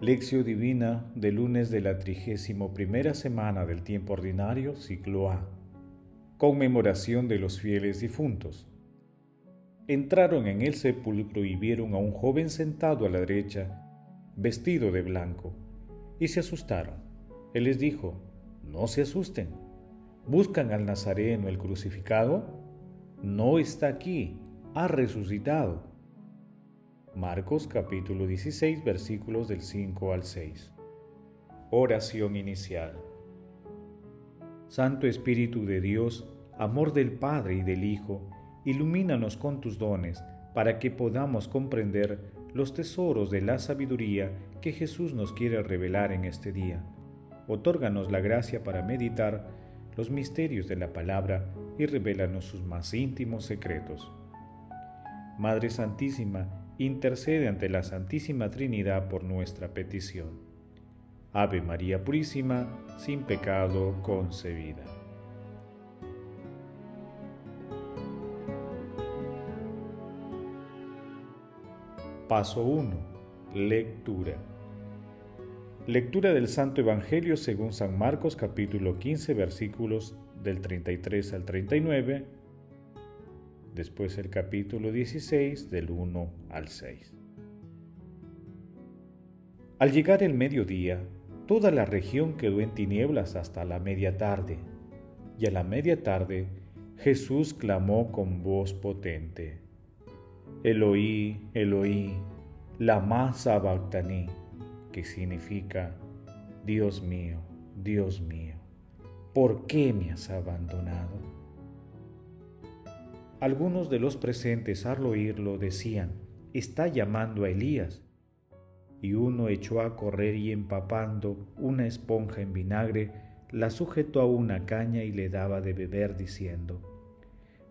Lección Divina del lunes de la trigésimo primera semana del tiempo ordinario, ciclo A. Conmemoración de los fieles difuntos. Entraron en el sepulcro y vieron a un joven sentado a la derecha, vestido de blanco, y se asustaron. Él les dijo, no se asusten. ¿Buscan al Nazareno el crucificado? No está aquí, ha resucitado Marcos capítulo 16 versículos del 5 al 6. Oración inicial. Santo Espíritu de Dios, amor del Padre y del Hijo, ilumínanos con tus dones para que podamos comprender los tesoros de la sabiduría que Jesús nos quiere revelar en este día. Otórganos la gracia para meditar los misterios de la palabra y revélanos sus más íntimos secretos. Madre Santísima, intercede ante la Santísima Trinidad por nuestra petición. Ave María Purísima, sin pecado concebida. Paso 1. Lectura. Lectura del Santo Evangelio según San Marcos capítulo 15 versículos del 33 al 39 después el capítulo 16 del 1 al 6. Al llegar el mediodía, toda la región quedó en tinieblas hasta la media tarde, y a la media tarde Jesús clamó con voz potente, Eloí, Eloí, lama sabactani, que significa, Dios mío, Dios mío, ¿por qué me has abandonado? Algunos de los presentes al oírlo decían, está llamando a Elías. Y uno echó a correr y empapando una esponja en vinagre, la sujetó a una caña y le daba de beber diciendo,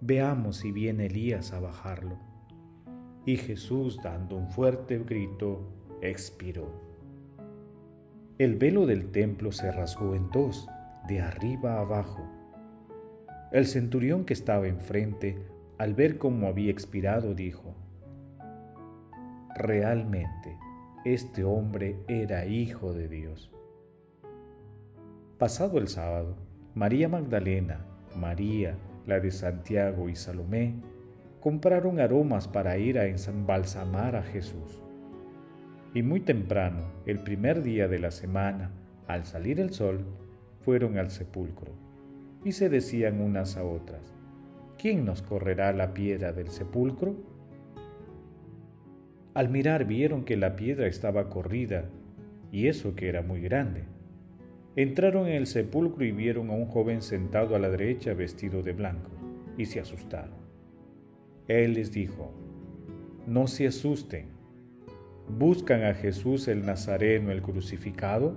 Veamos si viene Elías a bajarlo. Y Jesús, dando un fuerte grito, expiró. El velo del templo se rasgó en dos, de arriba a abajo. El centurión que estaba enfrente al ver cómo había expirado, dijo, realmente este hombre era hijo de Dios. Pasado el sábado, María Magdalena, María, la de Santiago y Salomé, compraron aromas para ir a embalsamar a Jesús. Y muy temprano, el primer día de la semana, al salir el sol, fueron al sepulcro, y se decían unas a otras, ¿quién nos correrá la piedra del sepulcro? Al mirar vieron que la piedra estaba corrida, y eso que era muy grande. Entraron en el sepulcro y vieron a un joven sentado a la derecha vestido de blanco, y se asustaron. Él les dijo, no se asusten, ¿buscan a Jesús el Nazareno, el crucificado?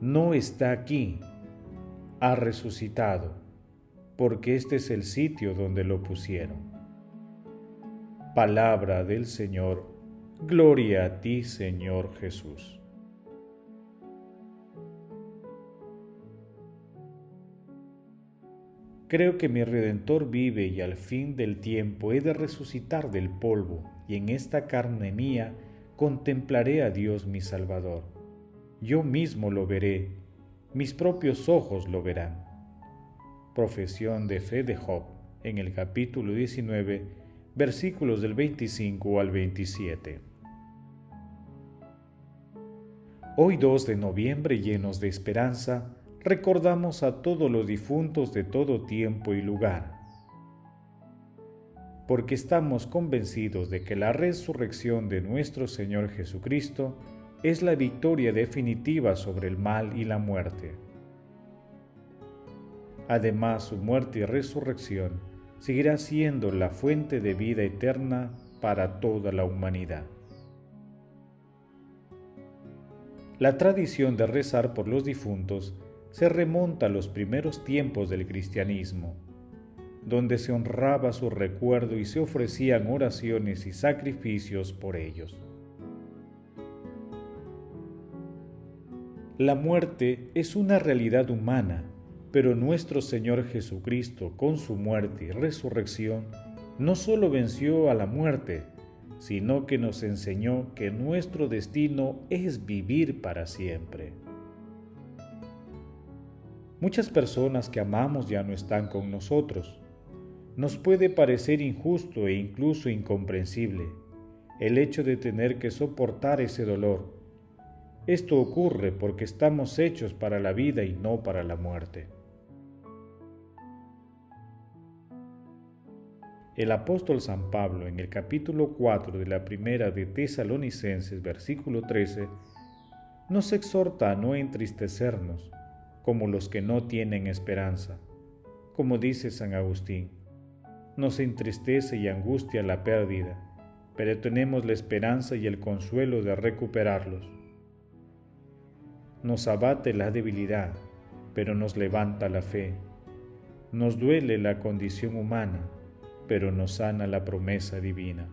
No está aquí, ha resucitado porque este es el sitio donde lo pusieron. Palabra del Señor, gloria a ti Señor Jesús. Creo que mi Redentor vive y al fin del tiempo he de resucitar del polvo y en esta carne mía contemplaré a Dios mi Salvador. Yo mismo lo veré, mis propios ojos lo verán profesión de fe de Job en el capítulo 19, versículos del 25 al 27. Hoy 2 de noviembre, llenos de esperanza, recordamos a todos los difuntos de todo tiempo y lugar, porque estamos convencidos de que la resurrección de nuestro Señor Jesucristo es la victoria definitiva sobre el mal y la muerte. Además, su muerte y resurrección seguirá siendo la fuente de vida eterna para toda la humanidad. La tradición de rezar por los difuntos se remonta a los primeros tiempos del cristianismo, donde se honraba su recuerdo y se ofrecían oraciones y sacrificios por ellos. La muerte es una realidad humana pero nuestro Señor Jesucristo, con su muerte y resurrección, no solo venció a la muerte, sino que nos enseñó que nuestro destino es vivir para siempre. Muchas personas que amamos ya no están con nosotros. Nos puede parecer injusto e incluso incomprensible el hecho de tener que soportar ese dolor. Esto ocurre porque estamos hechos para la vida y no para la muerte. El apóstol San Pablo en el capítulo 4 de la primera de Tesalonicenses versículo 13 nos exhorta a no entristecernos como los que no tienen esperanza. Como dice San Agustín, nos entristece y angustia la pérdida, pero tenemos la esperanza y el consuelo de recuperarlos. Nos abate la debilidad, pero nos levanta la fe. Nos duele la condición humana, pero nos sana la promesa divina.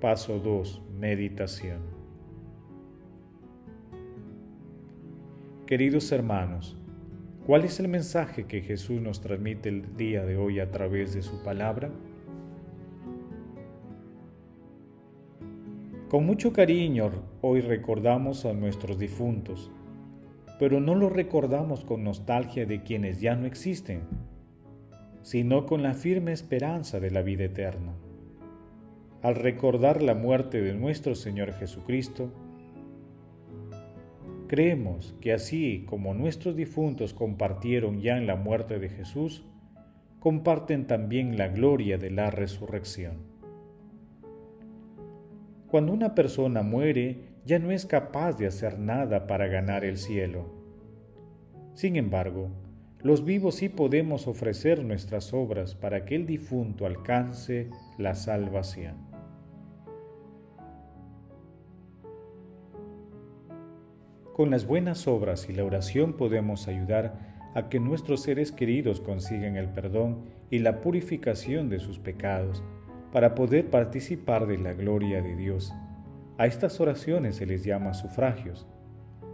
Paso 2. Meditación. Queridos hermanos, ¿cuál es el mensaje que Jesús nos transmite el día de hoy a través de su palabra? Con mucho cariño hoy recordamos a nuestros difuntos, pero no los recordamos con nostalgia de quienes ya no existen, sino con la firme esperanza de la vida eterna al recordar la muerte de nuestro Señor Jesucristo, creemos que así como nuestros difuntos compartieron ya en la muerte de Jesús, comparten también la gloria de la resurrección. Cuando una persona muere, ya no es capaz de hacer nada para ganar el cielo. Sin embargo, los vivos sí podemos ofrecer nuestras obras para que el difunto alcance la salvación. Con las buenas obras y la oración podemos ayudar a que nuestros seres queridos consigan el perdón y la purificación de sus pecados para poder participar de la gloria de Dios. A estas oraciones se les llama sufragios.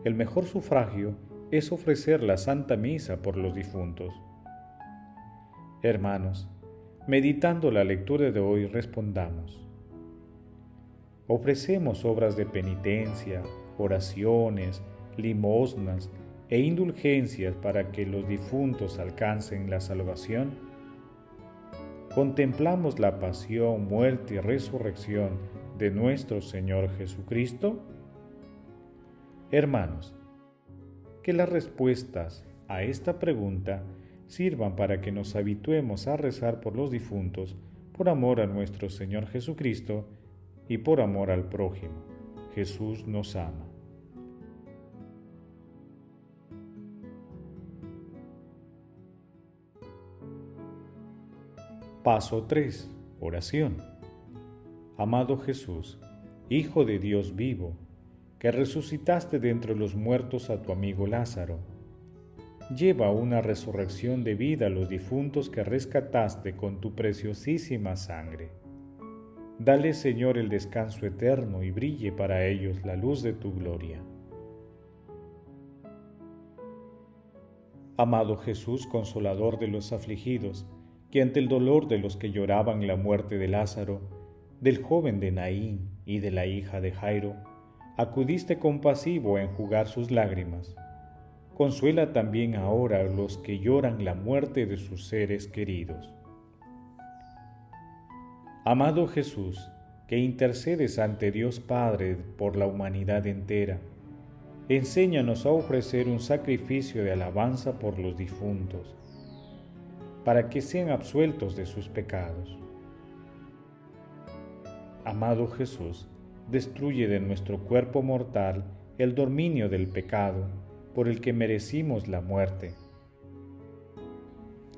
El mejor sufragio es ofrecer la Santa Misa por los difuntos. Hermanos, meditando la lectura de hoy respondamos. Ofrecemos obras de penitencia, oraciones, limosnas e indulgencias para que los difuntos alcancen la salvación? ¿Contemplamos la pasión, muerte y resurrección de nuestro Señor Jesucristo? Hermanos, que las respuestas a esta pregunta sirvan para que nos habituemos a rezar por los difuntos por amor a nuestro Señor Jesucristo y por amor al prójimo. Jesús nos ama. Paso 3. Oración. Amado Jesús, Hijo de Dios vivo, que resucitaste de entre los muertos a tu amigo Lázaro, lleva una resurrección de vida a los difuntos que rescataste con tu preciosísima sangre. Dale, Señor, el descanso eterno y brille para ellos la luz de tu gloria. Amado Jesús, consolador de los afligidos, ante el dolor de los que lloraban la muerte de Lázaro, del joven de Naín y de la hija de Jairo, acudiste compasivo a enjugar sus lágrimas. Consuela también ahora a los que lloran la muerte de sus seres queridos. Amado Jesús, que intercedes ante Dios Padre por la humanidad entera, enséñanos a ofrecer un sacrificio de alabanza por los difuntos para que sean absueltos de sus pecados. Amado Jesús, destruye de nuestro cuerpo mortal el dominio del pecado por el que merecimos la muerte,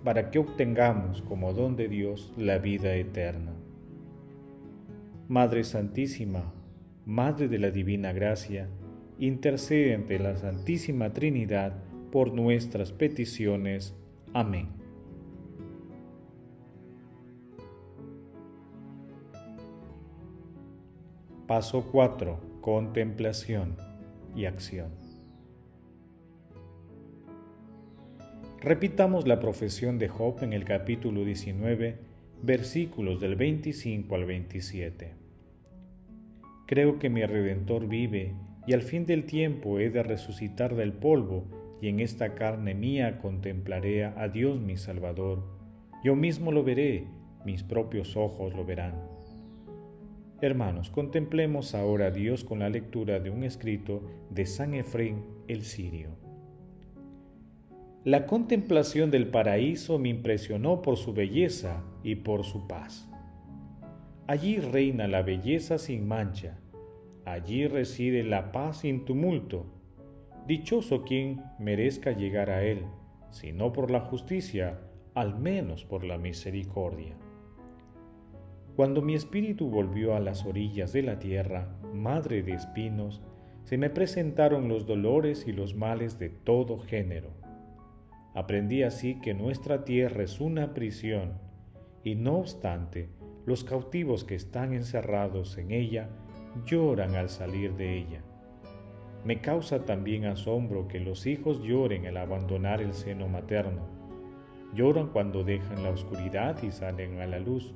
para que obtengamos como don de Dios la vida eterna. Madre Santísima, Madre de la Divina Gracia, intercede ante la Santísima Trinidad por nuestras peticiones. Amén. Paso 4. Contemplación y acción. Repitamos la profesión de Job en el capítulo 19, versículos del 25 al 27. Creo que mi Redentor vive y al fin del tiempo he de resucitar del polvo y en esta carne mía contemplaré a Dios mi Salvador. Yo mismo lo veré, mis propios ojos lo verán. Hermanos, contemplemos ahora a Dios con la lectura de un escrito de San Efrén el Sirio. La contemplación del paraíso me impresionó por su belleza y por su paz. Allí reina la belleza sin mancha, allí reside la paz sin tumulto. Dichoso quien merezca llegar a él, si no por la justicia, al menos por la misericordia. Cuando mi espíritu volvió a las orillas de la tierra, madre de espinos, se me presentaron los dolores y los males de todo género. Aprendí así que nuestra tierra es una prisión, y no obstante, los cautivos que están encerrados en ella lloran al salir de ella. Me causa también asombro que los hijos lloren al abandonar el seno materno. Lloran cuando dejan la oscuridad y salen a la luz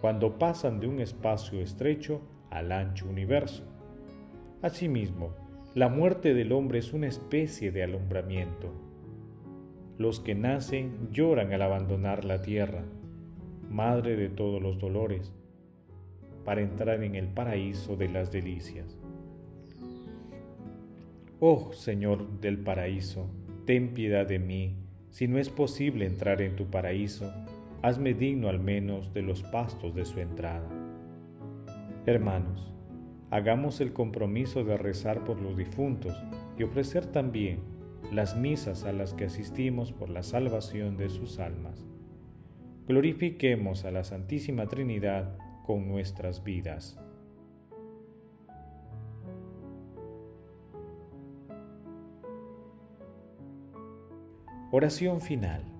cuando pasan de un espacio estrecho al ancho universo. Asimismo, la muerte del hombre es una especie de alumbramiento. Los que nacen lloran al abandonar la tierra, madre de todos los dolores, para entrar en el paraíso de las delicias. Oh Señor del paraíso, ten piedad de mí, si no es posible entrar en tu paraíso, hazme digno al menos de los pastos de su entrada. Hermanos, hagamos el compromiso de rezar por los difuntos y ofrecer también las misas a las que asistimos por la salvación de sus almas. Glorifiquemos a la Santísima Trinidad con nuestras vidas. Oración final.